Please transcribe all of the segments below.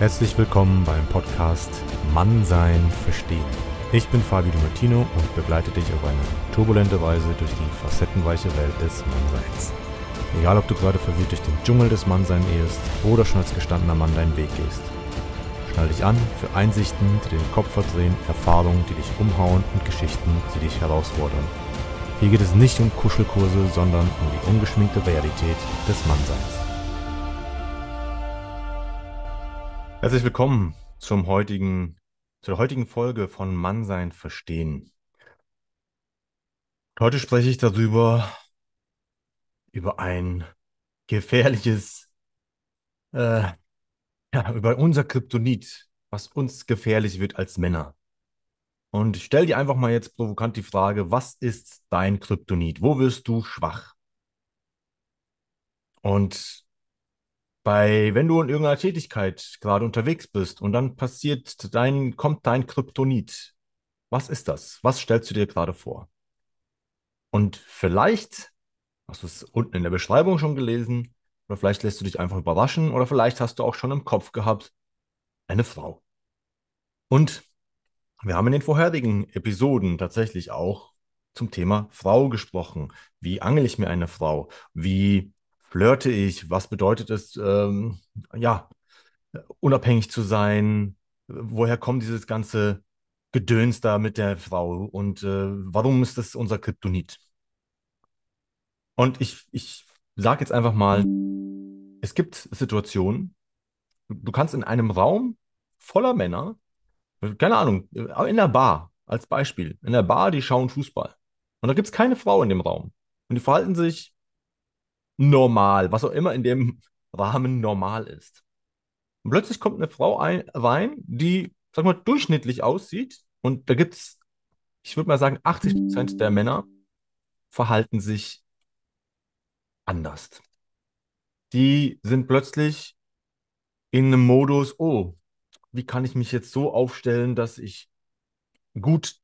Herzlich willkommen beim Podcast Mannsein verstehen. Ich bin Fabio Di Martino und begleite dich auf eine turbulente Weise durch die facettenreiche Welt des Mannseins. Egal, ob du gerade verwirrt durch den Dschungel des Mannseins ehest oder schon als gestandener Mann deinen Weg gehst. Schnall dich an für Einsichten, die den Kopf verdrehen, Erfahrungen, die dich umhauen und Geschichten, die dich herausfordern. Hier geht es nicht um Kuschelkurse, sondern um die ungeschminkte Realität des Mannseins. Herzlich willkommen zum heutigen, zur heutigen Folge von Mannsein verstehen. Heute spreche ich darüber, über ein gefährliches, äh, ja, über unser Kryptonit, was uns gefährlich wird als Männer. Und stell dir einfach mal jetzt provokant die Frage, was ist dein Kryptonit? Wo wirst du schwach? Und bei, wenn du in irgendeiner Tätigkeit gerade unterwegs bist und dann passiert dein, kommt dein Kryptonit. Was ist das? Was stellst du dir gerade vor? Und vielleicht hast du es unten in der Beschreibung schon gelesen, oder vielleicht lässt du dich einfach überraschen, oder vielleicht hast du auch schon im Kopf gehabt, eine Frau. Und wir haben in den vorherigen Episoden tatsächlich auch zum Thema Frau gesprochen. Wie angel ich mir eine Frau? Wie flirte ich? Was bedeutet es, ähm, ja, unabhängig zu sein? Woher kommt dieses ganze Gedöns da mit der Frau? Und äh, warum ist das unser Kryptonit? Und ich, ich sage jetzt einfach mal, es gibt Situationen, du kannst in einem Raum voller Männer, keine Ahnung, in der Bar als Beispiel, in der Bar, die schauen Fußball. Und da gibt es keine Frau in dem Raum. Und die verhalten sich normal, was auch immer in dem Rahmen normal ist. Und plötzlich kommt eine Frau ein, rein, die, sag mal, durchschnittlich aussieht. Und da gibt es, ich würde mal sagen, 80 Prozent der Männer verhalten sich anders. Die sind plötzlich in einem Modus, oh, wie kann ich mich jetzt so aufstellen, dass ich gut,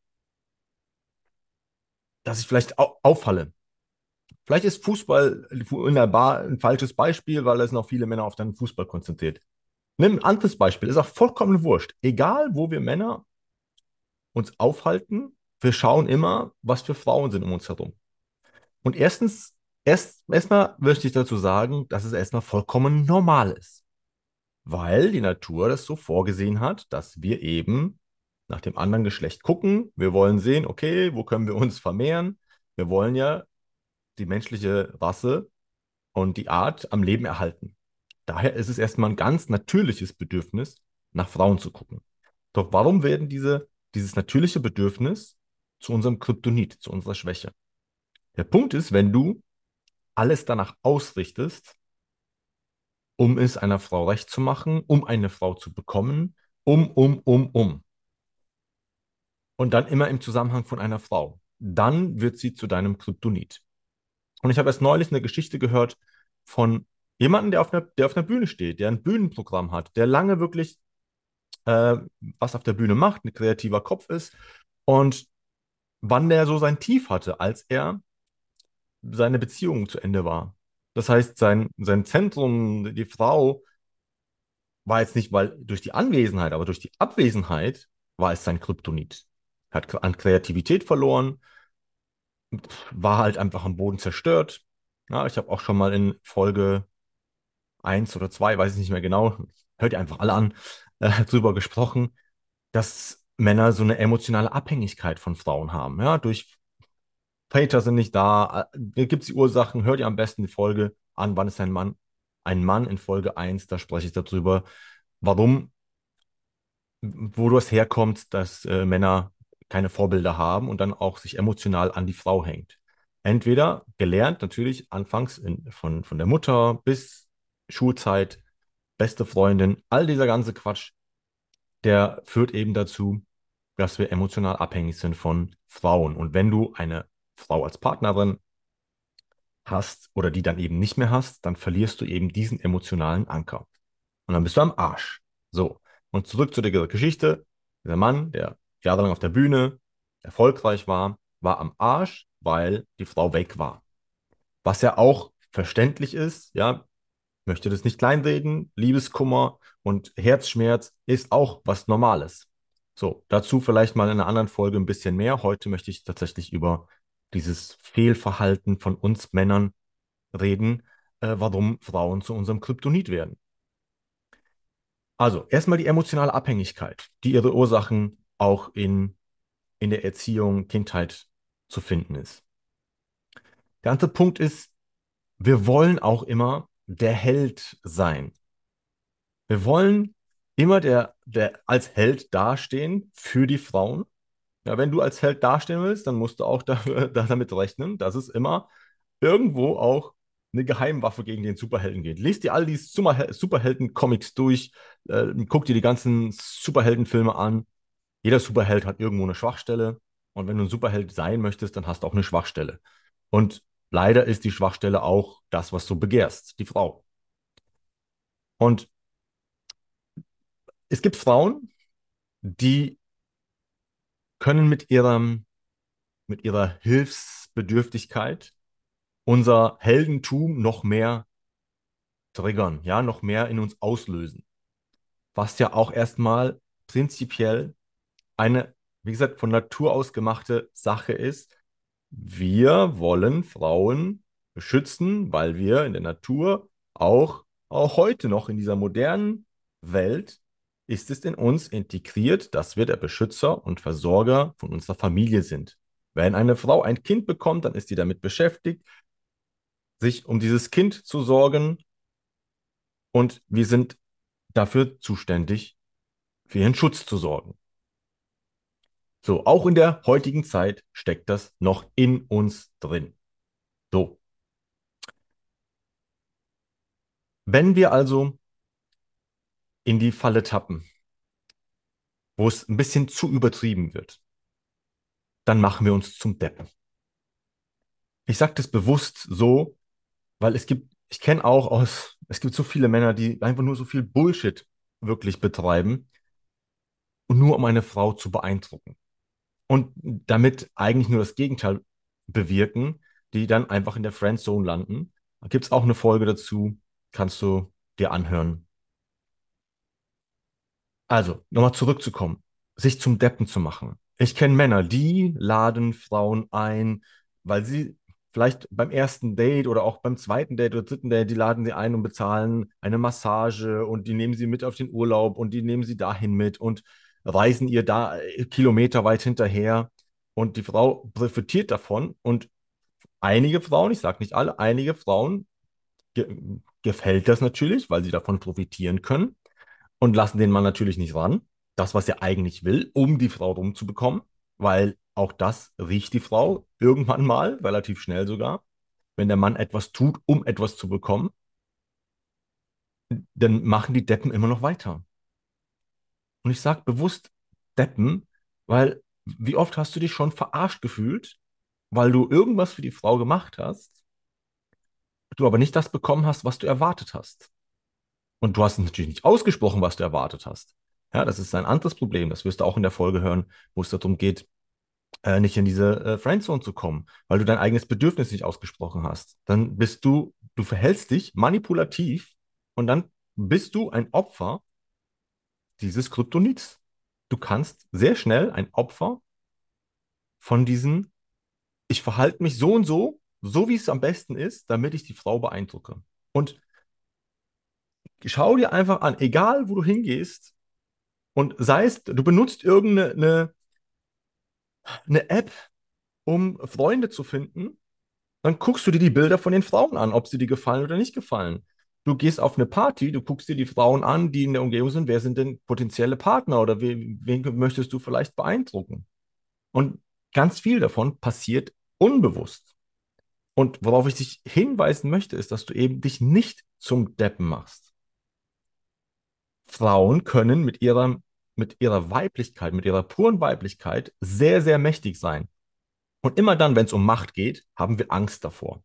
dass ich vielleicht au auffalle. Vielleicht ist Fußball in der Bar ein falsches Beispiel, weil es noch viele Männer auf den Fußball konzentriert. Nimm ein anderes Beispiel, ist auch vollkommen wurscht. Egal, wo wir Männer uns aufhalten, wir schauen immer, was für Frauen sind um uns herum. Und erstens, erst, erstmal möchte ich dazu sagen, dass es erstmal vollkommen normal ist. Weil die Natur das so vorgesehen hat, dass wir eben nach dem anderen Geschlecht gucken. Wir wollen sehen, okay, wo können wir uns vermehren? Wir wollen ja die menschliche Rasse und die Art am Leben erhalten. Daher ist es erstmal ein ganz natürliches Bedürfnis, nach Frauen zu gucken. Doch warum werden diese, dieses natürliche Bedürfnis zu unserem Kryptonit, zu unserer Schwäche? Der Punkt ist, wenn du alles danach ausrichtest, um es einer Frau recht zu machen, um eine Frau zu bekommen, um, um, um, um. Und dann immer im Zusammenhang von einer Frau. Dann wird sie zu deinem Kryptonit. Und ich habe erst neulich eine Geschichte gehört von jemandem, der auf einer, der auf einer Bühne steht, der ein Bühnenprogramm hat, der lange wirklich äh, was auf der Bühne macht, ein kreativer Kopf ist und wann der so sein Tief hatte, als er seine Beziehung zu Ende war. Das heißt, sein, sein Zentrum, die Frau, war jetzt nicht weil durch die Anwesenheit, aber durch die Abwesenheit war es sein Kryptonit. Hat an Kreativität verloren, war halt einfach am Boden zerstört. Ja, ich habe auch schon mal in Folge 1 oder 2, weiß ich nicht mehr genau, hört ihr einfach alle an, äh, drüber gesprochen, dass Männer so eine emotionale Abhängigkeit von Frauen haben. Ja, durch Väter sind nicht da, äh, gibt es die Ursachen, hört ihr am besten die Folge an, wann ist ein Mann? Ein Mann in Folge 1, da spreche ich darüber, warum, wo das herkommt, dass äh, Männer keine Vorbilder haben und dann auch sich emotional an die Frau hängt. Entweder gelernt, natürlich anfangs in, von, von der Mutter bis Schulzeit, beste Freundin, all dieser ganze Quatsch, der führt eben dazu, dass wir emotional abhängig sind von Frauen. Und wenn du eine Frau als Partnerin hast oder die dann eben nicht mehr hast, dann verlierst du eben diesen emotionalen Anker. Und dann bist du am Arsch. So. Und zurück zu der Geschichte. Der Mann, der jahrelang auf der Bühne erfolgreich war, war am Arsch, weil die Frau weg war. Was ja auch verständlich ist, ja, möchte das nicht kleinreden. Liebeskummer und Herzschmerz ist auch was Normales. So, dazu vielleicht mal in einer anderen Folge ein bisschen mehr. Heute möchte ich tatsächlich über dieses Fehlverhalten von uns Männern reden, äh, warum Frauen zu unserem Kryptonit werden. Also, erstmal die emotionale Abhängigkeit, die ihre Ursachen auch in, in der Erziehung, Kindheit zu finden ist. Der andere Punkt ist, wir wollen auch immer der Held sein. Wir wollen immer der, der als Held dastehen für die Frauen. Ja, wenn du als Held dastehen willst, dann musst du auch dafür, damit rechnen, dass es immer irgendwo auch eine Geheimwaffe gegen den Superhelden geht. Lest dir all die Superhelden-Comics durch, äh, guck dir die ganzen Superheldenfilme an. Jeder Superheld hat irgendwo eine Schwachstelle. Und wenn du ein Superheld sein möchtest, dann hast du auch eine Schwachstelle. Und leider ist die Schwachstelle auch das, was du begehrst, die Frau. Und es gibt Frauen, die können mit ihrem, mit ihrer Hilfsbedürftigkeit unser Heldentum noch mehr triggern, ja, noch mehr in uns auslösen. Was ja auch erstmal prinzipiell eine, wie gesagt, von Natur aus gemachte Sache ist. Wir wollen Frauen beschützen, weil wir in der Natur auch, auch heute noch in dieser modernen Welt ist es in uns integriert, dass wir der Beschützer und Versorger von unserer Familie sind. Wenn eine Frau ein Kind bekommt, dann ist sie damit beschäftigt, sich um dieses Kind zu sorgen. Und wir sind dafür zuständig, für ihren Schutz zu sorgen. So, auch in der heutigen Zeit steckt das noch in uns drin. So. Wenn wir also in die Falle tappen, wo es ein bisschen zu übertrieben wird, dann machen wir uns zum Deppen. Ich sage das bewusst so, weil es gibt, ich kenne auch aus, es gibt so viele Männer, die einfach nur so viel Bullshit wirklich betreiben und nur um eine Frau zu beeindrucken. Und damit eigentlich nur das Gegenteil bewirken, die dann einfach in der Friendzone landen. Da gibt es auch eine Folge dazu, kannst du dir anhören. Also, nochmal zurückzukommen, sich zum Deppen zu machen. Ich kenne Männer, die laden Frauen ein, weil sie vielleicht beim ersten Date oder auch beim zweiten Date oder dritten Date, die laden sie ein und bezahlen eine Massage und die nehmen sie mit auf den Urlaub und die nehmen sie dahin mit und reisen ihr da äh, Kilometer weit hinterher und die Frau profitiert davon und einige Frauen, ich sage nicht alle, einige Frauen ge gefällt das natürlich, weil sie davon profitieren können und lassen den Mann natürlich nicht ran. Das, was er eigentlich will, um die Frau rumzubekommen, weil auch das riecht die Frau irgendwann mal, relativ schnell sogar. Wenn der Mann etwas tut, um etwas zu bekommen, dann machen die Deppen immer noch weiter. Und ich sage bewusst Deppen, weil wie oft hast du dich schon verarscht gefühlt, weil du irgendwas für die Frau gemacht hast, du aber nicht das bekommen hast, was du erwartet hast. Und du hast natürlich nicht ausgesprochen, was du erwartet hast. Ja, das ist ein anderes Problem. Das wirst du auch in der Folge hören, wo es darum geht, äh, nicht in diese äh, Friendzone zu kommen, weil du dein eigenes Bedürfnis nicht ausgesprochen hast. Dann bist du, du verhältst dich manipulativ und dann bist du ein Opfer dieses Kryptonits. Du kannst sehr schnell ein Opfer von diesen, ich verhalte mich so und so, so wie es am besten ist, damit ich die Frau beeindrucke. Und schau dir einfach an, egal wo du hingehst, und sei es, du benutzt irgendeine eine App, um Freunde zu finden, dann guckst du dir die Bilder von den Frauen an, ob sie dir gefallen oder nicht gefallen. Du gehst auf eine Party, du guckst dir die Frauen an, die in der Umgebung sind. Wer sind denn potenzielle Partner oder wen, wen möchtest du vielleicht beeindrucken? Und ganz viel davon passiert unbewusst. Und worauf ich dich hinweisen möchte, ist, dass du eben dich nicht zum Deppen machst. Frauen können mit ihrem mit ihrer Weiblichkeit, mit ihrer puren Weiblichkeit sehr, sehr mächtig sein. Und immer dann, wenn es um Macht geht, haben wir Angst davor.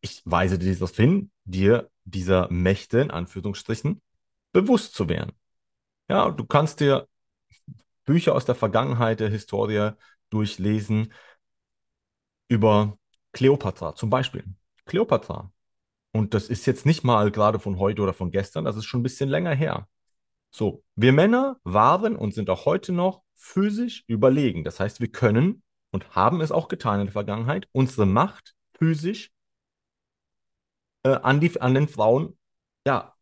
Ich weise dir das hin, dir dieser Mächte, in Anführungsstrichen, bewusst zu werden. Ja, du kannst dir Bücher aus der Vergangenheit, der Historie durchlesen über Kleopatra zum Beispiel. Kleopatra Und das ist jetzt nicht mal gerade von heute oder von gestern, das ist schon ein bisschen länger her. So, wir Männer waren und sind auch heute noch physisch überlegen. Das heißt, wir können und haben es auch getan in der Vergangenheit, unsere Macht physisch äh, an, die, an den Frauen ja,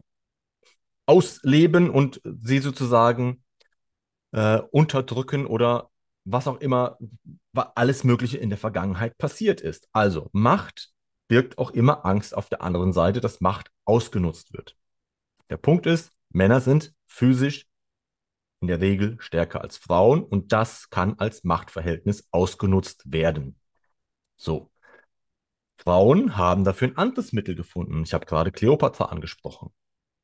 ausleben und sie sozusagen äh, unterdrücken oder was auch immer, alles Mögliche in der Vergangenheit passiert ist. Also Macht birgt auch immer Angst auf der anderen Seite, dass Macht ausgenutzt wird. Der Punkt ist, Männer sind physisch in der Regel stärker als Frauen und das kann als Machtverhältnis ausgenutzt werden. So. Frauen haben dafür ein anderes Mittel gefunden. Ich habe gerade Kleopatra angesprochen.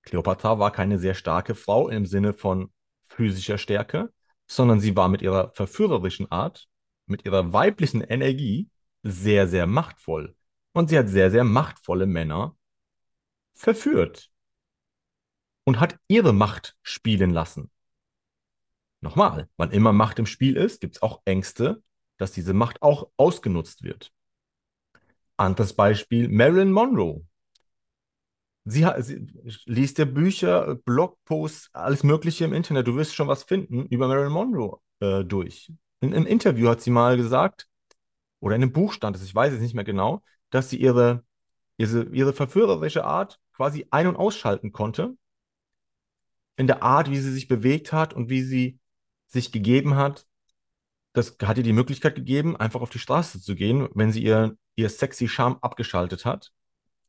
Kleopatra war keine sehr starke Frau im Sinne von physischer Stärke, sondern sie war mit ihrer verführerischen Art, mit ihrer weiblichen Energie sehr, sehr machtvoll. Und sie hat sehr, sehr machtvolle Männer verführt und hat ihre Macht spielen lassen. Nochmal, wann immer Macht im Spiel ist, gibt es auch Ängste, dass diese Macht auch ausgenutzt wird. Anderes Beispiel, Marilyn Monroe. Sie, sie liest ja Bücher, Blogposts, alles Mögliche im Internet. Du wirst schon was finden über Marilyn Monroe äh, durch. In einem Interview hat sie mal gesagt, oder in einem Buch stand es, ich weiß es nicht mehr genau, dass sie ihre, ihre, ihre verführerische Art quasi ein- und ausschalten konnte. In der Art, wie sie sich bewegt hat und wie sie sich gegeben hat. Das hat ihr die Möglichkeit gegeben, einfach auf die Straße zu gehen, wenn sie ihr, ihr sexy Charme abgeschaltet hat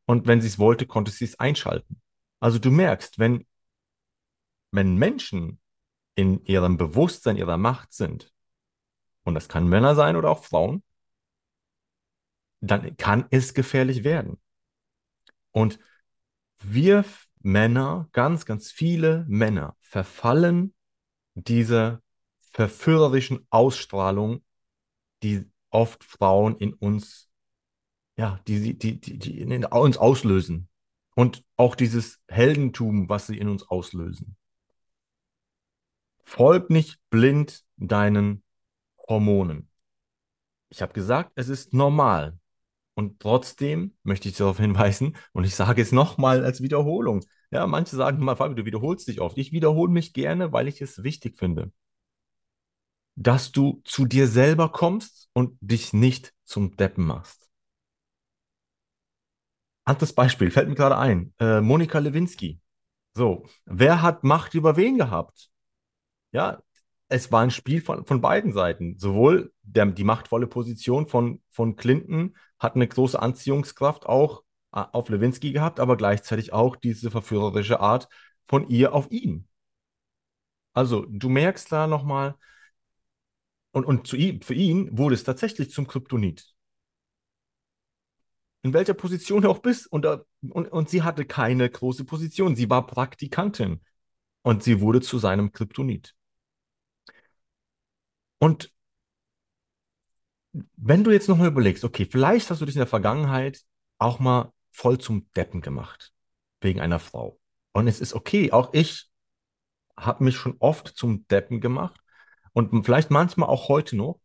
und wenn sie es wollte, konnte sie es einschalten. Also du merkst, wenn, wenn Menschen in ihrem Bewusstsein, ihrer Macht sind, und das kann Männer sein oder auch Frauen, dann kann es gefährlich werden. Und wir Männer, ganz, ganz viele Männer verfallen dieser verführerischen Ausstrahlung, die oft Frauen in uns ja, die, die, die, die in uns auslösen. Und auch dieses Heldentum, was sie in uns auslösen. Folg nicht blind deinen Hormonen. Ich habe gesagt, es ist normal. Und trotzdem möchte ich darauf hinweisen, und ich sage es nochmal als Wiederholung. Ja, manche sagen mal, Fabi, du wiederholst dich oft. Ich wiederhole mich gerne, weil ich es wichtig finde, dass du zu dir selber kommst und dich nicht zum Deppen machst. Anderes Beispiel, fällt mir gerade ein. Äh, Monika Lewinsky. So, wer hat Macht über wen gehabt? Ja, es war ein Spiel von, von beiden Seiten. Sowohl der, die machtvolle Position von, von Clinton hat eine große Anziehungskraft auch äh, auf Lewinsky gehabt, aber gleichzeitig auch diese verführerische Art von ihr auf ihn. Also, du merkst da nochmal, und, und zu ihm, für ihn wurde es tatsächlich zum Kryptonit in welcher Position du auch bist. Und, und, und sie hatte keine große Position. Sie war Praktikantin. Und sie wurde zu seinem Kryptonit. Und wenn du jetzt nochmal überlegst, okay, vielleicht hast du dich in der Vergangenheit auch mal voll zum Deppen gemacht. Wegen einer Frau. Und es ist okay, auch ich habe mich schon oft zum Deppen gemacht. Und vielleicht manchmal auch heute noch.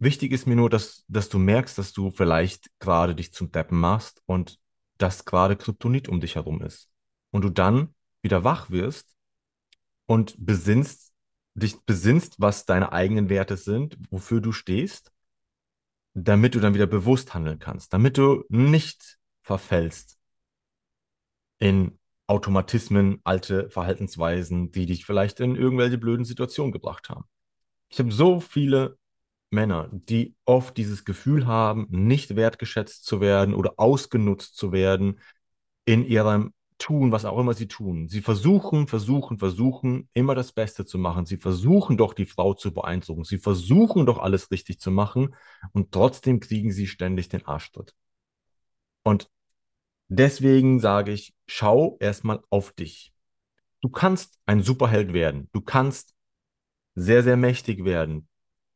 Wichtig ist mir nur, dass, dass du merkst, dass du vielleicht gerade dich zum Deppen machst und dass gerade Kryptonit um dich herum ist. Und du dann wieder wach wirst und besinnst, dich besinnst, was deine eigenen Werte sind, wofür du stehst, damit du dann wieder bewusst handeln kannst, damit du nicht verfällst in Automatismen, alte Verhaltensweisen, die dich vielleicht in irgendwelche blöden Situationen gebracht haben. Ich habe so viele Männer, die oft dieses Gefühl haben, nicht wertgeschätzt zu werden oder ausgenutzt zu werden in ihrem Tun, was auch immer sie tun. Sie versuchen, versuchen, versuchen, immer das Beste zu machen. Sie versuchen doch, die Frau zu beeindrucken. Sie versuchen doch, alles richtig zu machen. Und trotzdem kriegen sie ständig den Arschtritt. Und deswegen sage ich, schau erstmal auf dich. Du kannst ein Superheld werden. Du kannst sehr, sehr mächtig werden.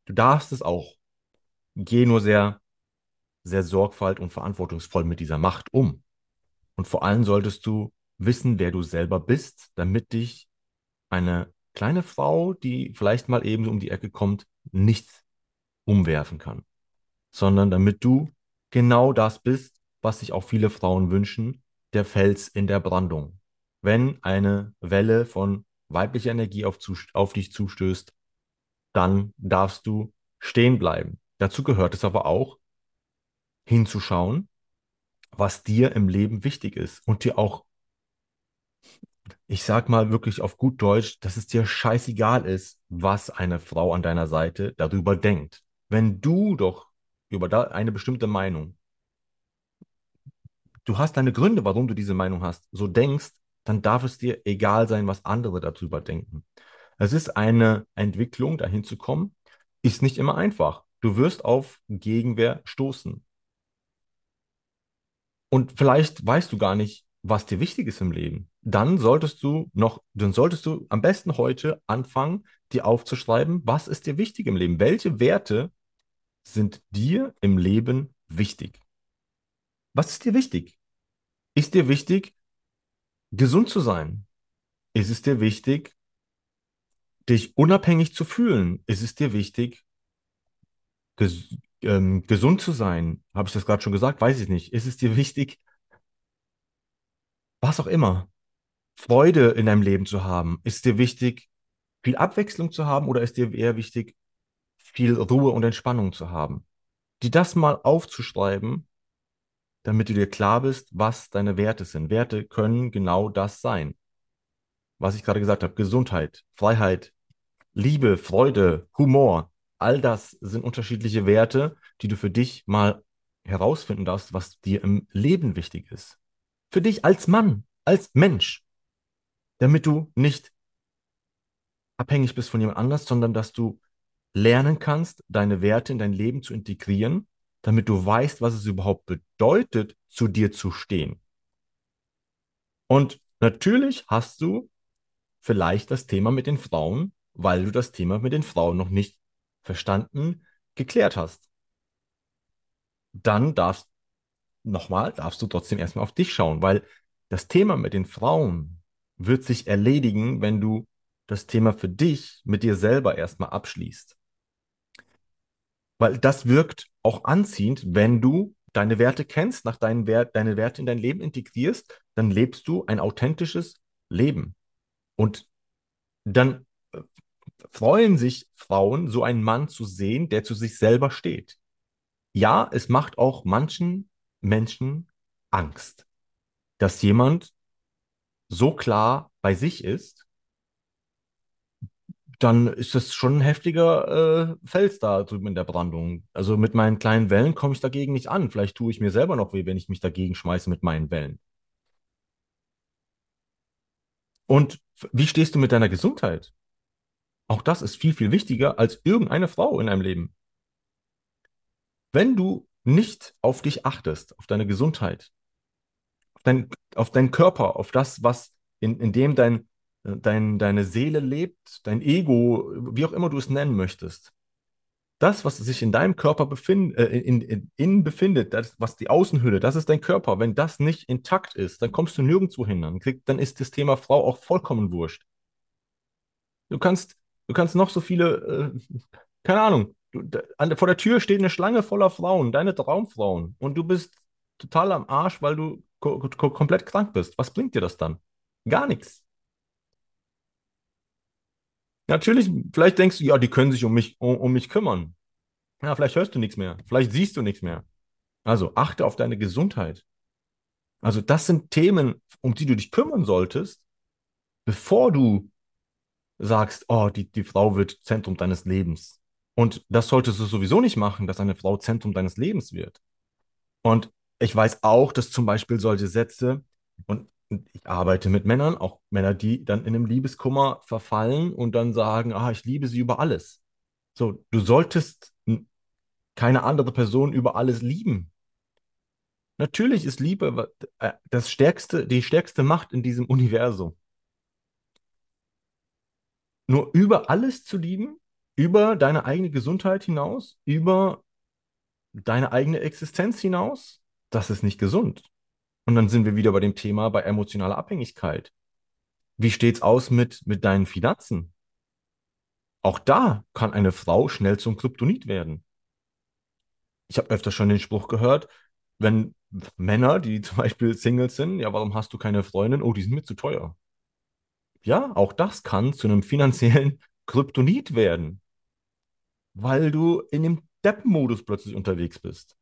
Du darfst es auch. Geh nur sehr, sehr sorgfalt und verantwortungsvoll mit dieser Macht um. Und vor allem solltest du wissen, wer du selber bist, damit dich eine kleine Frau, die vielleicht mal eben um die Ecke kommt, nicht umwerfen kann, sondern damit du genau das bist, was sich auch viele Frauen wünschen, der Fels in der Brandung. Wenn eine Welle von weiblicher Energie auf, auf dich zustößt, dann darfst du stehen bleiben. Dazu gehört es aber auch, hinzuschauen, was dir im Leben wichtig ist und dir auch, ich sag mal wirklich auf gut Deutsch, dass es dir scheißegal ist, was eine Frau an deiner Seite darüber denkt. Wenn du doch über eine bestimmte Meinung, du hast deine Gründe, warum du diese Meinung hast, so denkst, dann darf es dir egal sein, was andere darüber denken. Es ist eine Entwicklung, dahin zu kommen, ist nicht immer einfach. Du wirst auf Gegenwehr stoßen. Und vielleicht weißt du gar nicht, was dir wichtig ist im Leben. Dann solltest du noch, dann solltest du am besten heute anfangen, dir aufzuschreiben, was ist dir wichtig im Leben? Welche Werte sind dir im Leben wichtig? Was ist dir wichtig? Ist dir wichtig, gesund zu sein? Ist es dir wichtig, dich unabhängig zu fühlen? Ist es dir wichtig, ges ähm, gesund zu sein? Habe ich das gerade schon gesagt? Weiß ich nicht. Ist es dir wichtig, was auch immer, Freude in deinem Leben zu haben? Ist es dir wichtig, viel Abwechslung zu haben oder ist dir eher wichtig, viel Ruhe und Entspannung zu haben? Die das mal aufzuschreiben, damit du dir klar bist, was deine Werte sind. Werte können genau das sein. Was ich gerade gesagt habe, Gesundheit, Freiheit, Liebe, Freude, Humor, all das sind unterschiedliche Werte, die du für dich mal herausfinden darfst, was dir im Leben wichtig ist. Für dich als Mann, als Mensch, damit du nicht abhängig bist von jemand anders, sondern dass du lernen kannst, deine Werte in dein Leben zu integrieren, damit du weißt, was es überhaupt bedeutet, zu dir zu stehen. Und natürlich hast du vielleicht das Thema mit den Frauen, weil du das Thema mit den Frauen noch nicht verstanden, geklärt hast. Dann darfst nochmal, darfst du trotzdem erstmal auf dich schauen, weil das Thema mit den Frauen wird sich erledigen, wenn du das Thema für dich mit dir selber erstmal abschließt. Weil das wirkt auch anziehend, wenn du deine Werte kennst, nach deinen Wert, deine Werte in dein Leben integrierst, dann lebst du ein authentisches Leben. Und dann äh, freuen sich Frauen, so einen Mann zu sehen, der zu sich selber steht. Ja, es macht auch manchen Menschen Angst, dass jemand so klar bei sich ist, dann ist das schon ein heftiger äh, Fels da drüben in der Brandung. Also mit meinen kleinen Wellen komme ich dagegen nicht an. Vielleicht tue ich mir selber noch weh, wenn ich mich dagegen schmeiße mit meinen Wellen. Und wie stehst du mit deiner Gesundheit? Auch das ist viel, viel wichtiger als irgendeine Frau in deinem Leben. Wenn du nicht auf dich achtest, auf deine Gesundheit, auf, dein, auf deinen Körper, auf das, was in, in dem dein, dein, deine Seele lebt, dein Ego, wie auch immer du es nennen möchtest, das, was sich in deinem Körper befind, äh, in, in, in befindet, das, was die Außenhülle, das ist dein Körper. Wenn das nicht intakt ist, dann kommst du nirgendwo hin. Dann, krieg, dann ist das Thema Frau auch vollkommen wurscht. Du kannst, du kannst noch so viele, äh, keine Ahnung, du, an, vor der Tür steht eine Schlange voller Frauen, deine Traumfrauen, und du bist total am Arsch, weil du ko ko komplett krank bist. Was bringt dir das dann? Gar nichts. Natürlich, vielleicht denkst du, ja, die können sich um mich, um, um mich kümmern. Ja, vielleicht hörst du nichts mehr. Vielleicht siehst du nichts mehr. Also achte auf deine Gesundheit. Also das sind Themen, um die du dich kümmern solltest, bevor du sagst, oh, die, die Frau wird Zentrum deines Lebens. Und das solltest du sowieso nicht machen, dass eine Frau Zentrum deines Lebens wird. Und ich weiß auch, dass zum Beispiel solche Sätze, und ich arbeite mit Männern, auch Männer, die dann in einem Liebeskummer verfallen und dann sagen, ah, ich liebe sie über alles. So, du solltest keine andere Person über alles lieben. Natürlich ist Liebe äh, das stärkste, die stärkste Macht in diesem Universum. Nur über alles zu lieben, über deine eigene Gesundheit hinaus, über deine eigene Existenz hinaus, das ist nicht gesund. Und dann sind wir wieder bei dem Thema bei emotionaler Abhängigkeit. Wie steht's aus mit, mit deinen Finanzen? Auch da kann eine Frau schnell zum Kryptonit werden. Ich habe öfter schon den Spruch gehört, wenn Männer, die zum Beispiel Singles sind, ja, warum hast du keine Freundin? Oh, die sind mir zu teuer. Ja, auch das kann zu einem finanziellen Kryptonit werden, weil du in dem Depp-Modus plötzlich unterwegs bist.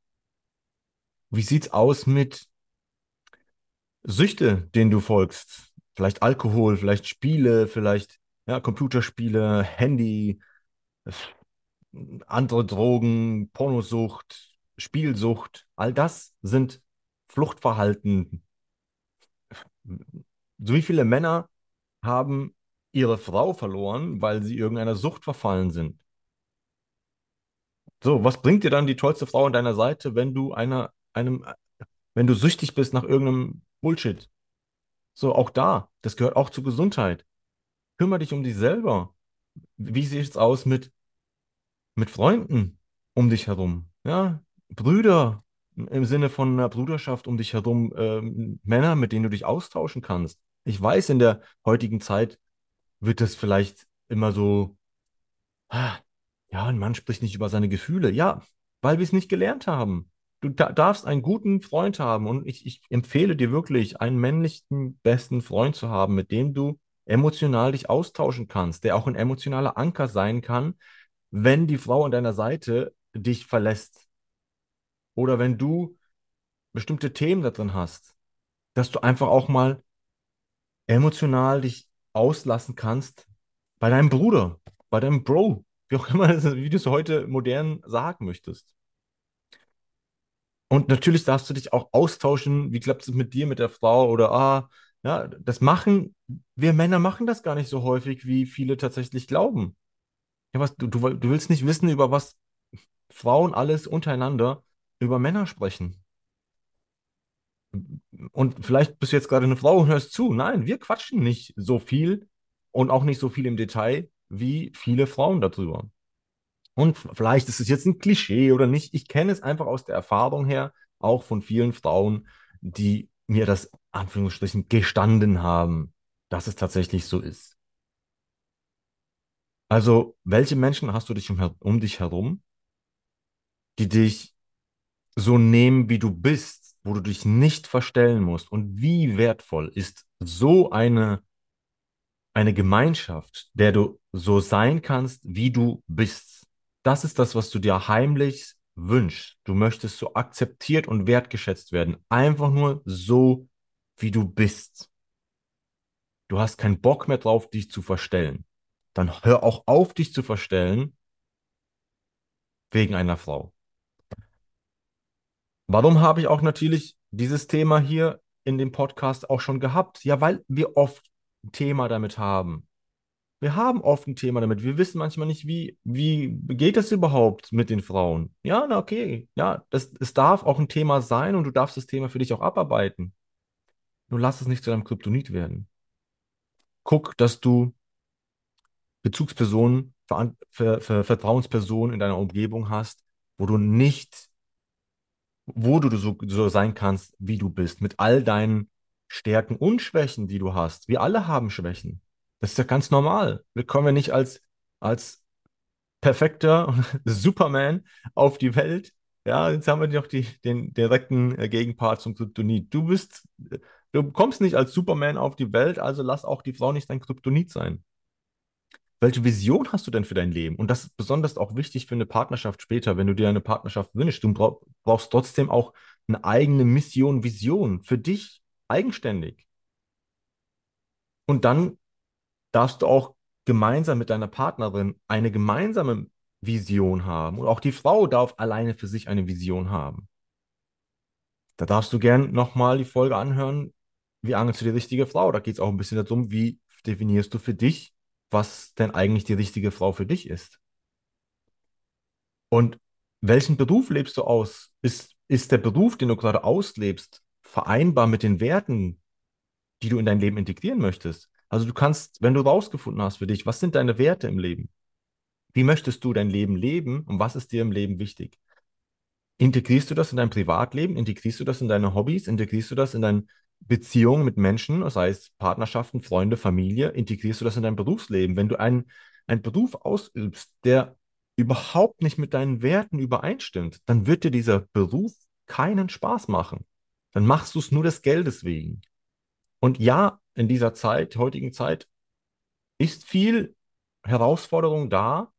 Wie sieht's aus mit Süchte, denen du folgst? Vielleicht Alkohol, vielleicht Spiele, vielleicht ja, Computerspiele, Handy, andere Drogen, Pornosucht, Spielsucht. All das sind Fluchtverhalten. So wie viele Männer haben ihre Frau verloren, weil sie irgendeiner Sucht verfallen sind. So, was bringt dir dann die tollste Frau an deiner Seite, wenn du einer, einem, wenn du süchtig bist nach irgendeinem Bullshit? So, auch da, das gehört auch zur Gesundheit. Kümmere dich um dich selber. Wie sieht es aus mit, mit Freunden um dich herum? Ja, Brüder im Sinne von einer Bruderschaft um dich herum, ähm, Männer, mit denen du dich austauschen kannst. Ich weiß, in der heutigen Zeit wird das vielleicht immer so, ah, ja, ein Mann spricht nicht über seine Gefühle. Ja, weil wir es nicht gelernt haben. Du da darfst einen guten Freund haben und ich, ich empfehle dir wirklich, einen männlichen besten Freund zu haben, mit dem du emotional dich austauschen kannst, der auch ein emotionaler Anker sein kann, wenn die Frau an deiner Seite dich verlässt oder wenn du bestimmte Themen da drin hast, dass du einfach auch mal emotional dich auslassen kannst bei deinem Bruder, bei deinem Bro, wie auch immer, wie du es heute modern sagen möchtest. Und natürlich darfst du dich auch austauschen, wie klappt es mit dir, mit der Frau oder ah, ja, das machen, wir Männer machen das gar nicht so häufig, wie viele tatsächlich glauben. Ja, was, du, du, du willst nicht wissen, über was Frauen alles untereinander über Männer sprechen. Und vielleicht bist du jetzt gerade eine Frau und hörst zu. Nein, wir quatschen nicht so viel und auch nicht so viel im Detail wie viele Frauen darüber. Und vielleicht ist es jetzt ein Klischee oder nicht. Ich kenne es einfach aus der Erfahrung her, auch von vielen Frauen, die mir das Anführungsstrichen gestanden haben, dass es tatsächlich so ist. Also, welche Menschen hast du dich um, um dich herum, die dich so nehmen, wie du bist, wo du dich nicht verstellen musst? Und wie wertvoll ist so eine, eine Gemeinschaft, der du so sein kannst, wie du bist? Das ist das, was du dir heimlich wünschst. Du möchtest so akzeptiert und wertgeschätzt werden. Einfach nur so, wie du bist. Du hast keinen Bock mehr drauf, dich zu verstellen. Dann hör auch auf, dich zu verstellen wegen einer Frau. Warum habe ich auch natürlich dieses Thema hier in dem Podcast auch schon gehabt? Ja, weil wir oft ein Thema damit haben. Wir haben oft ein Thema damit. Wir wissen manchmal nicht, wie, wie geht das überhaupt mit den Frauen? Ja, na okay. Ja, das, es darf auch ein Thema sein und du darfst das Thema für dich auch abarbeiten. Nur lass es nicht zu deinem Kryptonit werden. Guck, dass du Bezugspersonen, Ver Ver Ver Vertrauenspersonen in deiner Umgebung hast, wo du nicht, wo du so, so sein kannst, wie du bist, mit all deinen Stärken und Schwächen, die du hast. Wir alle haben Schwächen. Das ist ja ganz normal. Wir kommen ja nicht als, als perfekter Superman auf die Welt. Ja, jetzt haben wir noch die, den direkten äh, Gegenpart zum Kryptonit. Du bist, du kommst nicht als Superman auf die Welt, also lass auch die Frau nicht dein Kryptonit sein. Welche Vision hast du denn für dein Leben? Und das ist besonders auch wichtig für eine Partnerschaft später, wenn du dir eine Partnerschaft wünschst. Du brauchst trotzdem auch eine eigene Mission, Vision für dich eigenständig. Und dann darfst du auch gemeinsam mit deiner Partnerin eine gemeinsame Vision haben. Und auch die Frau darf alleine für sich eine Vision haben. Da darfst du gern nochmal die Folge anhören, wie angelst du die richtige Frau? Da geht es auch ein bisschen darum, wie definierst du für dich, was denn eigentlich die richtige Frau für dich ist. Und welchen Beruf lebst du aus? Ist, ist der Beruf, den du gerade auslebst, vereinbar mit den Werten, die du in dein Leben integrieren möchtest? Also du kannst, wenn du rausgefunden hast für dich, was sind deine Werte im Leben? Wie möchtest du dein Leben leben und was ist dir im Leben wichtig? Integrierst du das in dein Privatleben? Integrierst du das in deine Hobbys? Integrierst du das in deine Beziehungen mit Menschen, sei es Partnerschaften, Freunde, Familie? Integrierst du das in dein Berufsleben? Wenn du einen, einen Beruf ausübst, der überhaupt nicht mit deinen Werten übereinstimmt, dann wird dir dieser Beruf keinen Spaß machen. Dann machst du es nur des Geldes wegen. Und ja, in dieser Zeit, heutigen Zeit, ist viel Herausforderung da,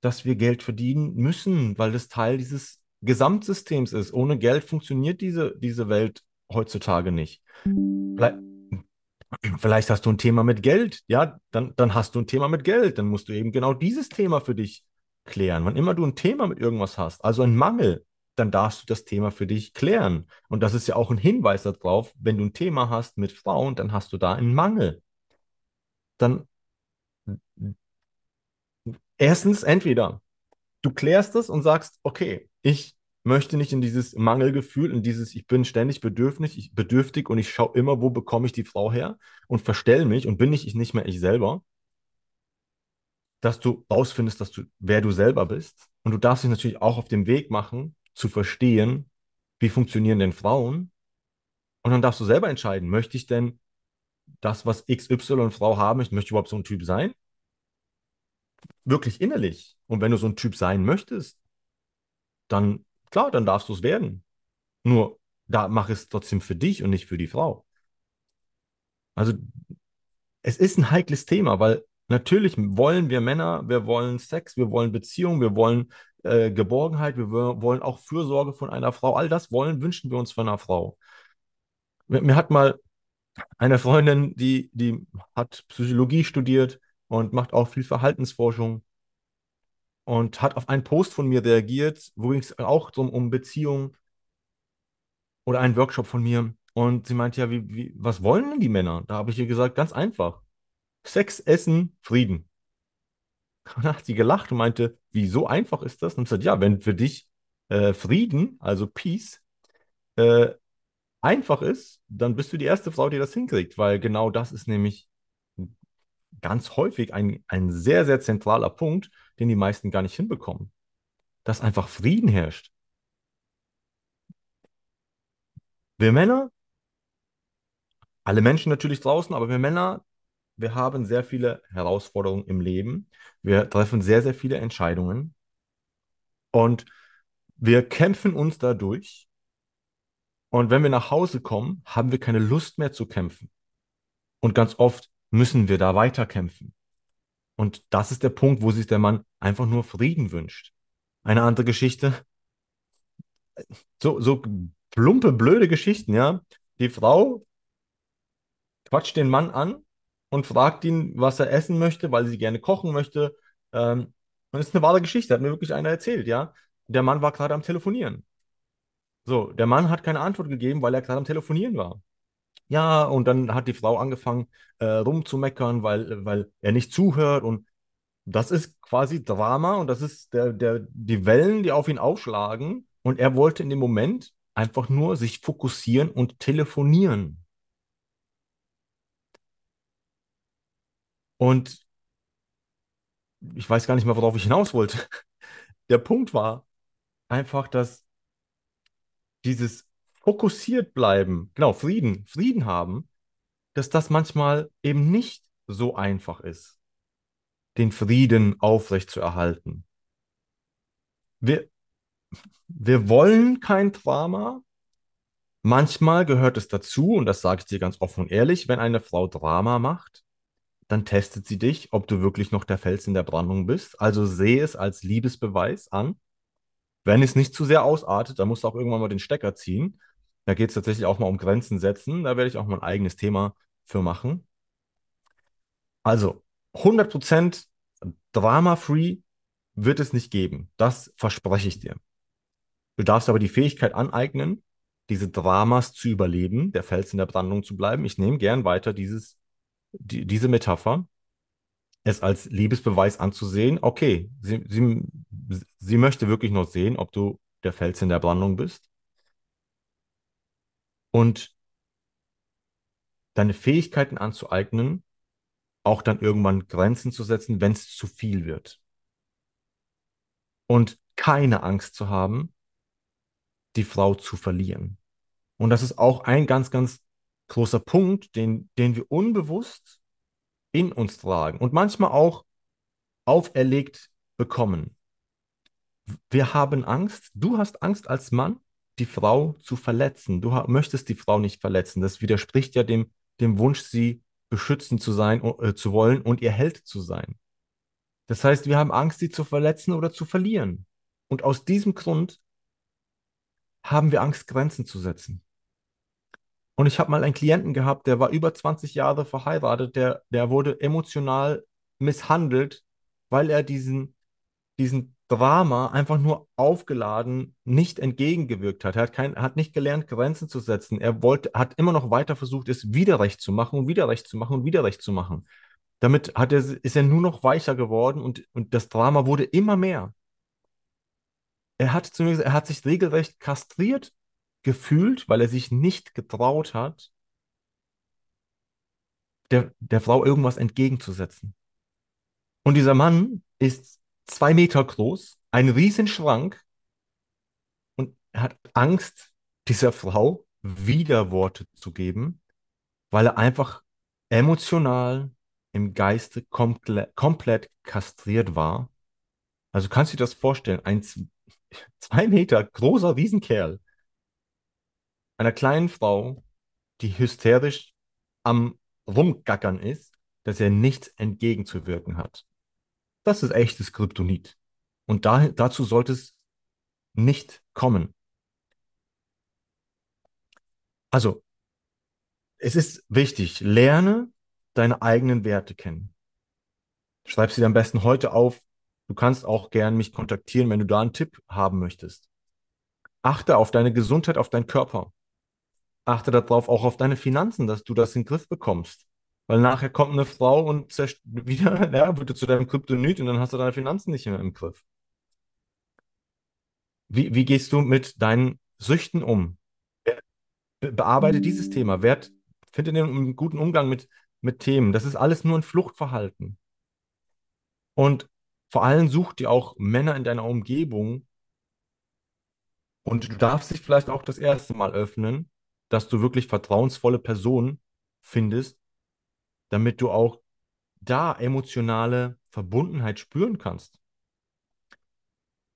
dass wir Geld verdienen müssen, weil das Teil dieses Gesamtsystems ist. Ohne Geld funktioniert diese, diese Welt heutzutage nicht. Vielleicht, vielleicht hast du ein Thema mit Geld, ja, dann, dann hast du ein Thema mit Geld, dann musst du eben genau dieses Thema für dich klären. Wann immer du ein Thema mit irgendwas hast, also ein Mangel, dann darfst du das Thema für dich klären. Und das ist ja auch ein Hinweis darauf, wenn du ein Thema hast mit Frauen, dann hast du da einen Mangel. Dann erstens, entweder du klärst es und sagst, okay, ich möchte nicht in dieses Mangelgefühl, in dieses, ich bin ständig bedürftig, ich, bedürftig und ich schaue immer, wo bekomme ich die Frau her und verstell mich und bin ich nicht mehr ich selber, dass du rausfindest, dass du, wer du selber bist. Und du darfst dich natürlich auch auf dem Weg machen, zu verstehen, wie funktionieren denn Frauen. Und dann darfst du selber entscheiden, möchte ich denn das, was XY Frau haben möchte, möchte ich überhaupt so ein Typ sein? Wirklich innerlich. Und wenn du so ein Typ sein möchtest, dann klar, dann darfst du es werden. Nur da mach es trotzdem für dich und nicht für die Frau. Also es ist ein heikles Thema, weil natürlich wollen wir Männer, wir wollen Sex, wir wollen Beziehung, wir wollen äh, Geborgenheit, wir wollen auch Fürsorge von einer Frau. All das wollen, wünschen wir uns von einer Frau. Mir, hat mal eine Freundin, die, die hat Psychologie studiert und macht auch viel Verhaltensforschung und hat auf einen Post von mir reagiert, wo ging es auch um, um Beziehung oder einen Workshop von mir. Und sie meinte ja, wie, wie, was wollen denn die Männer? Da habe ich ihr gesagt, ganz einfach. Sex, Essen, Frieden. Und dann hat sie gelacht und meinte, wie so einfach ist das? Und ich gesagt, ja, wenn für dich äh, Frieden, also Peace, äh, einfach ist, dann bist du die erste Frau, die das hinkriegt, weil genau das ist nämlich ganz häufig ein, ein sehr, sehr zentraler Punkt, den die meisten gar nicht hinbekommen. Dass einfach Frieden herrscht. Wir Männer, alle Menschen natürlich draußen, aber wir Männer, wir haben sehr viele Herausforderungen im Leben. Wir treffen sehr, sehr viele Entscheidungen. Und wir kämpfen uns dadurch. Und wenn wir nach Hause kommen, haben wir keine Lust mehr zu kämpfen. Und ganz oft müssen wir da weiterkämpfen. Und das ist der Punkt, wo sich der Mann einfach nur Frieden wünscht. Eine andere Geschichte. So, so plumpe, blöde Geschichten, ja. Die Frau quatscht den Mann an und fragt ihn, was er essen möchte, weil sie gerne kochen möchte. Ähm, und das ist eine wahre Geschichte, hat mir wirklich einer erzählt, ja. Der Mann war gerade am Telefonieren. So, der Mann hat keine Antwort gegeben, weil er gerade am Telefonieren war. Ja, und dann hat die Frau angefangen, äh, rumzumeckern, weil, weil er nicht zuhört. Und das ist quasi Drama und das ist der, der, die Wellen, die auf ihn aufschlagen. Und er wollte in dem Moment einfach nur sich fokussieren und telefonieren. Und ich weiß gar nicht mehr, worauf ich hinaus wollte. Der Punkt war einfach, dass dieses fokussiert bleiben, genau, Frieden, Frieden haben, dass das manchmal eben nicht so einfach ist, den Frieden aufrechtzuerhalten. Wir, wir wollen kein Drama. Manchmal gehört es dazu, und das sage ich dir ganz offen und ehrlich, wenn eine Frau Drama macht, dann testet sie dich, ob du wirklich noch der Fels in der Brandung bist. Also sehe es als Liebesbeweis an. Wenn es nicht zu sehr ausartet, dann musst du auch irgendwann mal den Stecker ziehen da geht es tatsächlich auch mal um Grenzen setzen. Da werde ich auch mal ein eigenes Thema für machen. Also 100% Drama-free wird es nicht geben. Das verspreche ich dir. Du darfst aber die Fähigkeit aneignen, diese Dramas zu überleben, der Fels in der Brandung zu bleiben. Ich nehme gern weiter dieses, die, diese Metapher, es als Liebesbeweis anzusehen. Okay, sie, sie, sie möchte wirklich noch sehen, ob du der Fels in der Brandung bist und deine Fähigkeiten anzueignen, auch dann irgendwann Grenzen zu setzen, wenn es zu viel wird. Und keine Angst zu haben, die Frau zu verlieren. Und das ist auch ein ganz, ganz großer Punkt, den, den wir unbewusst in uns tragen und manchmal auch auferlegt bekommen. Wir haben Angst, du hast Angst als Mann, die Frau zu verletzen. Du möchtest die Frau nicht verletzen. Das widerspricht ja dem, dem Wunsch, sie beschützen zu sein, äh, zu wollen und ihr Held zu sein. Das heißt, wir haben Angst, sie zu verletzen oder zu verlieren. Und aus diesem Grund haben wir Angst, Grenzen zu setzen. Und ich habe mal einen Klienten gehabt, der war über 20 Jahre verheiratet, der, der wurde emotional misshandelt, weil er diesen, diesen Drama einfach nur aufgeladen nicht entgegengewirkt hat. Er hat, kein, hat nicht gelernt, Grenzen zu setzen. Er wollte, hat immer noch weiter versucht, es wieder recht zu machen und wieder recht zu machen und wieder recht zu machen. Damit hat er, ist er nur noch weicher geworden und, und das Drama wurde immer mehr. Er hat zu er hat sich regelrecht kastriert gefühlt, weil er sich nicht getraut hat, der, der Frau irgendwas entgegenzusetzen. Und dieser Mann ist zwei Meter groß, ein Riesenschrank und hat Angst, dieser Frau Widerworte zu geben, weil er einfach emotional im Geiste komple komplett kastriert war. Also kannst du dir das vorstellen, ein zwei Meter großer Riesenkerl einer kleinen Frau, die hysterisch am Rumgackern ist, dass er nichts entgegenzuwirken hat. Das ist echtes Kryptonit. Und da, dazu sollte es nicht kommen. Also, es ist wichtig, lerne deine eigenen Werte kennen. Schreib sie am besten heute auf. Du kannst auch gern mich kontaktieren, wenn du da einen Tipp haben möchtest. Achte auf deine Gesundheit, auf deinen Körper. Achte darauf auch auf deine Finanzen, dass du das in den Griff bekommst. Weil nachher kommt eine Frau und wieder, ja, wird zu deinem Kryptonit und dann hast du deine Finanzen nicht mehr im Griff. Wie, wie gehst du mit deinen Süchten um? Be bearbeite dieses. Thema. Wert, finde einen guten Umgang mit, mit Themen. Das ist alles nur ein Fluchtverhalten. Und vor allem such dir auch Männer in deiner Umgebung. Und du darfst dich vielleicht auch das erste Mal öffnen, dass du wirklich vertrauensvolle Personen findest, damit du auch da emotionale Verbundenheit spüren kannst.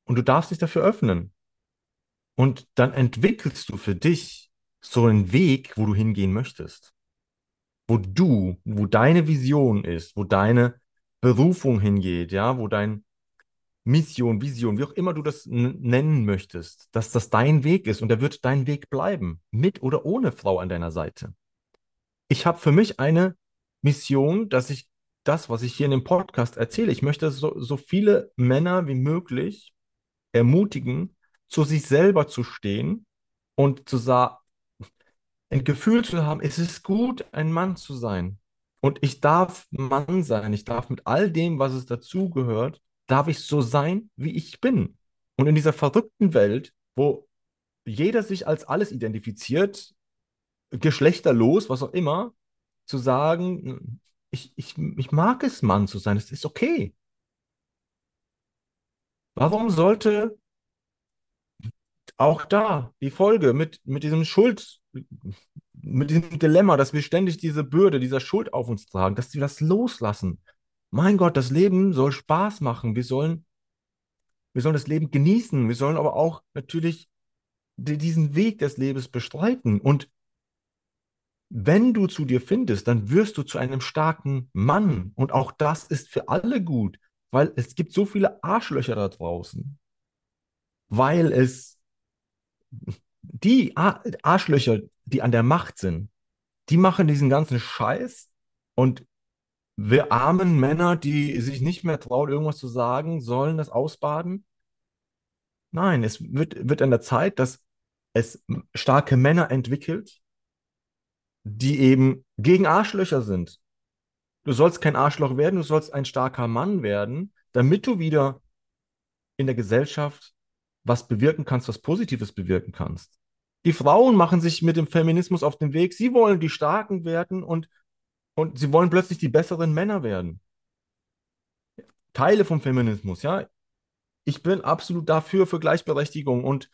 Und du darfst dich dafür öffnen. Und dann entwickelst du für dich so einen Weg, wo du hingehen möchtest. Wo du, wo deine Vision ist, wo deine Berufung hingeht, ja, wo dein Mission, Vision, wie auch immer du das nennen möchtest, dass das dein Weg ist und er wird dein Weg bleiben, mit oder ohne Frau an deiner Seite. Ich habe für mich eine Mission, dass ich das, was ich hier in dem Podcast erzähle, ich möchte so, so viele Männer wie möglich ermutigen, zu sich selber zu stehen und zu ein Gefühl zu haben, es ist gut, ein Mann zu sein. Und ich darf Mann sein. Ich darf mit all dem, was es dazugehört, darf ich so sein, wie ich bin. Und in dieser verrückten Welt, wo jeder sich als alles identifiziert, geschlechterlos, was auch immer, zu sagen, ich, ich, ich mag es, Mann zu sein, es ist okay. Warum sollte auch da die Folge mit, mit diesem Schuld, mit diesem Dilemma, dass wir ständig diese Bürde, dieser Schuld auf uns tragen, dass wir das loslassen. Mein Gott, das Leben soll Spaß machen. Wir sollen, wir sollen das Leben genießen. Wir sollen aber auch natürlich diesen Weg des Lebens bestreiten. Und wenn du zu dir findest, dann wirst du zu einem starken Mann. Und auch das ist für alle gut, weil es gibt so viele Arschlöcher da draußen. Weil es die Arschlöcher, die an der Macht sind, die machen diesen ganzen Scheiß und wir armen Männer, die sich nicht mehr trauen, irgendwas zu sagen, sollen das ausbaden? Nein, es wird, wird an der Zeit, dass es starke Männer entwickelt, die eben gegen Arschlöcher sind. Du sollst kein Arschloch werden, du sollst ein starker Mann werden, damit du wieder in der Gesellschaft was bewirken kannst, was Positives bewirken kannst. Die Frauen machen sich mit dem Feminismus auf den Weg. Sie wollen die Starken werden und, und sie wollen plötzlich die besseren Männer werden. Teile vom Feminismus, ja. Ich bin absolut dafür, für Gleichberechtigung und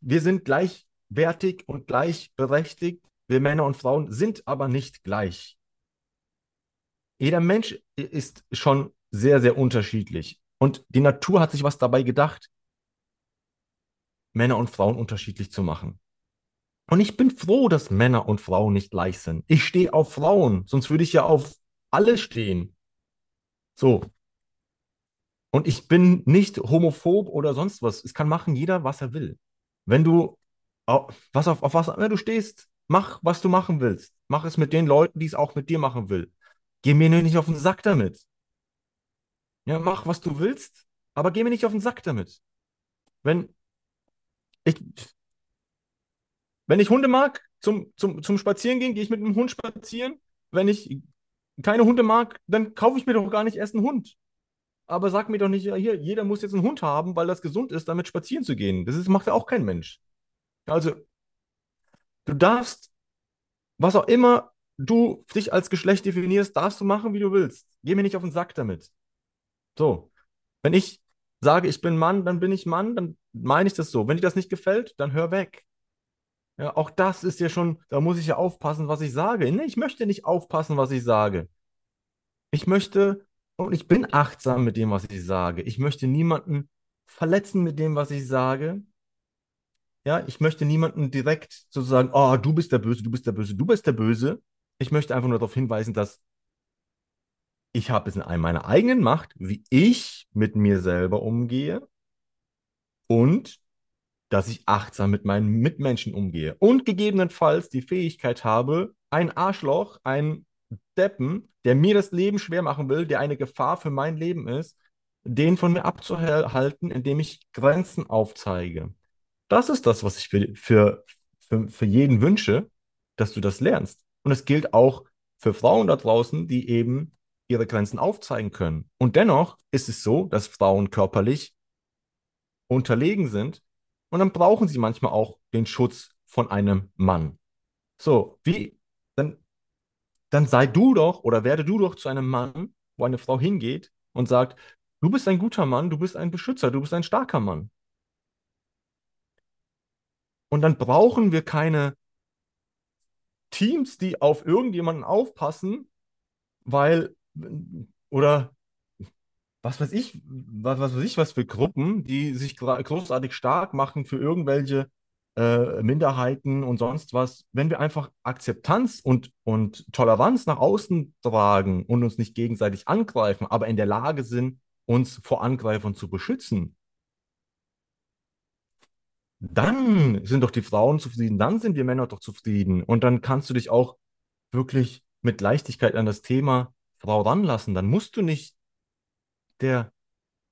wir sind gleich gleichwertig und gleichberechtigt. Wir Männer und Frauen sind aber nicht gleich. Jeder Mensch ist schon sehr, sehr unterschiedlich. Und die Natur hat sich was dabei gedacht. Männer und Frauen unterschiedlich zu machen. Und ich bin froh, dass Männer und Frauen nicht gleich sind. Ich stehe auf Frauen, sonst würde ich ja auf alle stehen. So. Und ich bin nicht homophob oder sonst was. Es kann machen jeder, was er will. Wenn du was auf, auf was wenn du stehst, mach, was du machen willst. Mach es mit den Leuten, die es auch mit dir machen will. Geh mir nicht auf den Sack damit. Ja, mach, was du willst, aber geh mir nicht auf den Sack damit. Wenn ich, wenn ich Hunde mag, zum, zum, zum Spazieren gehen, gehe ich mit einem Hund spazieren. Wenn ich keine Hunde mag, dann kaufe ich mir doch gar nicht erst einen Hund. Aber sag mir doch nicht, hier, jeder muss jetzt einen Hund haben, weil das gesund ist, damit spazieren zu gehen. Das ist, macht ja auch kein Mensch. Also, du darfst, was auch immer du dich als Geschlecht definierst, darfst du machen, wie du willst. Geh mir nicht auf den Sack damit. So. Wenn ich sage, ich bin Mann, dann bin ich Mann, dann meine ich das so. Wenn dir das nicht gefällt, dann hör weg. Ja, auch das ist ja schon, da muss ich ja aufpassen, was ich sage. Nee, ich möchte nicht aufpassen, was ich sage. Ich möchte, und ich bin achtsam mit dem, was ich sage. Ich möchte niemanden verletzen mit dem, was ich sage. Ja, ich möchte niemanden direkt sozusagen, oh, du bist der Böse, du bist der Böse, du bist der Böse. Ich möchte einfach nur darauf hinweisen, dass ich habe es in meiner eigenen Macht, wie ich mit mir selber umgehe und dass ich achtsam mit meinen Mitmenschen umgehe und gegebenenfalls die Fähigkeit habe, ein Arschloch, ein Deppen, der mir das Leben schwer machen will, der eine Gefahr für mein Leben ist, den von mir abzuhalten, indem ich Grenzen aufzeige. Das ist das, was ich für, für, für, für jeden wünsche, dass du das lernst. Und es gilt auch für Frauen da draußen, die eben ihre Grenzen aufzeigen können. Und dennoch ist es so, dass Frauen körperlich unterlegen sind und dann brauchen sie manchmal auch den Schutz von einem Mann. So, wie, dann, dann sei du doch oder werde du doch zu einem Mann, wo eine Frau hingeht und sagt, du bist ein guter Mann, du bist ein Beschützer, du bist ein starker Mann. Und dann brauchen wir keine Teams, die auf irgendjemanden aufpassen, weil oder was weiß ich, was, was weiß ich, was für Gruppen, die sich großartig stark machen für irgendwelche äh, Minderheiten und sonst was, wenn wir einfach Akzeptanz und, und Toleranz nach außen tragen und uns nicht gegenseitig angreifen, aber in der Lage sind, uns vor Angreifern zu beschützen, dann sind doch die Frauen zufrieden, dann sind wir Männer doch zufrieden und dann kannst du dich auch wirklich mit Leichtigkeit an das Thema Frau ranlassen. Dann musst du nicht der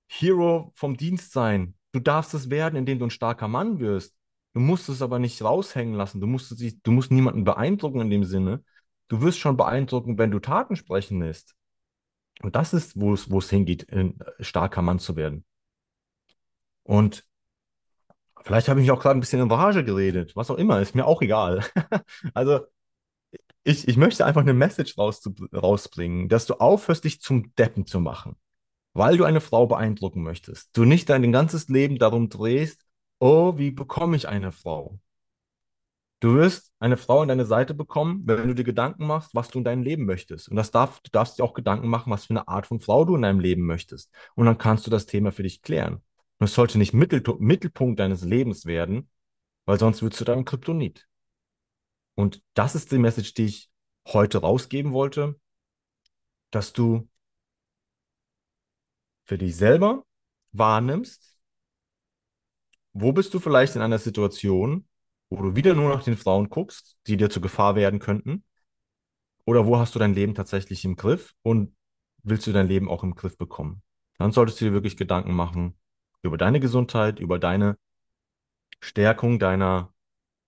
Hero vom Dienst sein. Du darfst es werden, indem du ein starker Mann wirst. Du musst es aber nicht raushängen lassen. Du musst, es, du musst niemanden beeindrucken in dem Sinne. Du wirst schon beeindrucken, wenn du Taten sprechen lässt. Und das ist, wo es, wo es hingeht, ein starker Mann zu werden. Und vielleicht habe ich mich auch gerade ein bisschen in Rage geredet. Was auch immer, ist mir auch egal. also, ich, ich möchte einfach eine Message raus, rausbringen, dass du aufhörst, dich zum Deppen zu machen weil du eine Frau beeindrucken möchtest, du nicht dein ganzes Leben darum drehst, oh, wie bekomme ich eine Frau? Du wirst eine Frau an deine Seite bekommen, wenn du dir Gedanken machst, was du in deinem Leben möchtest. Und das darf, du darfst dir auch Gedanken machen, was für eine Art von Frau du in deinem Leben möchtest. Und dann kannst du das Thema für dich klären. Und es sollte nicht Mittel, Mittelpunkt deines Lebens werden, weil sonst wirst du dann Kryptonit. Und das ist die Message, die ich heute rausgeben wollte, dass du für dich selber wahrnimmst, wo bist du vielleicht in einer Situation, wo du wieder nur nach den Frauen guckst, die dir zur Gefahr werden könnten? Oder wo hast du dein Leben tatsächlich im Griff und willst du dein Leben auch im Griff bekommen? Dann solltest du dir wirklich Gedanken machen über deine Gesundheit, über deine Stärkung deiner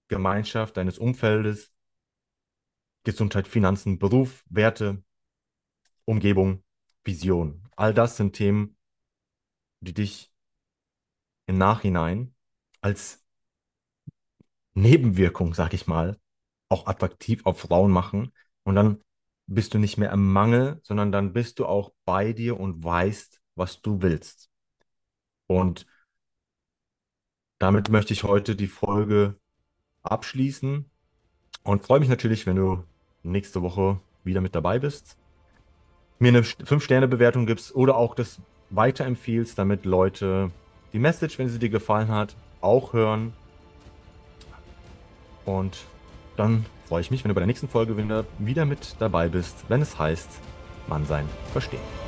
Gemeinschaft, deines Umfeldes, Gesundheit, Finanzen, Beruf, Werte, Umgebung, Vision. All das sind Themen, die dich im Nachhinein als Nebenwirkung, sag ich mal, auch attraktiv auf Frauen machen. Und dann bist du nicht mehr im Mangel, sondern dann bist du auch bei dir und weißt, was du willst. Und damit möchte ich heute die Folge abschließen und freue mich natürlich, wenn du nächste Woche wieder mit dabei bist mir eine 5-Sterne-Bewertung gibst oder auch das weiterempfiehlst, damit Leute die Message, wenn sie dir gefallen hat, auch hören. Und dann freue ich mich, wenn du bei der nächsten Folge wieder mit dabei bist, wenn es heißt, Mann sein, verstehen.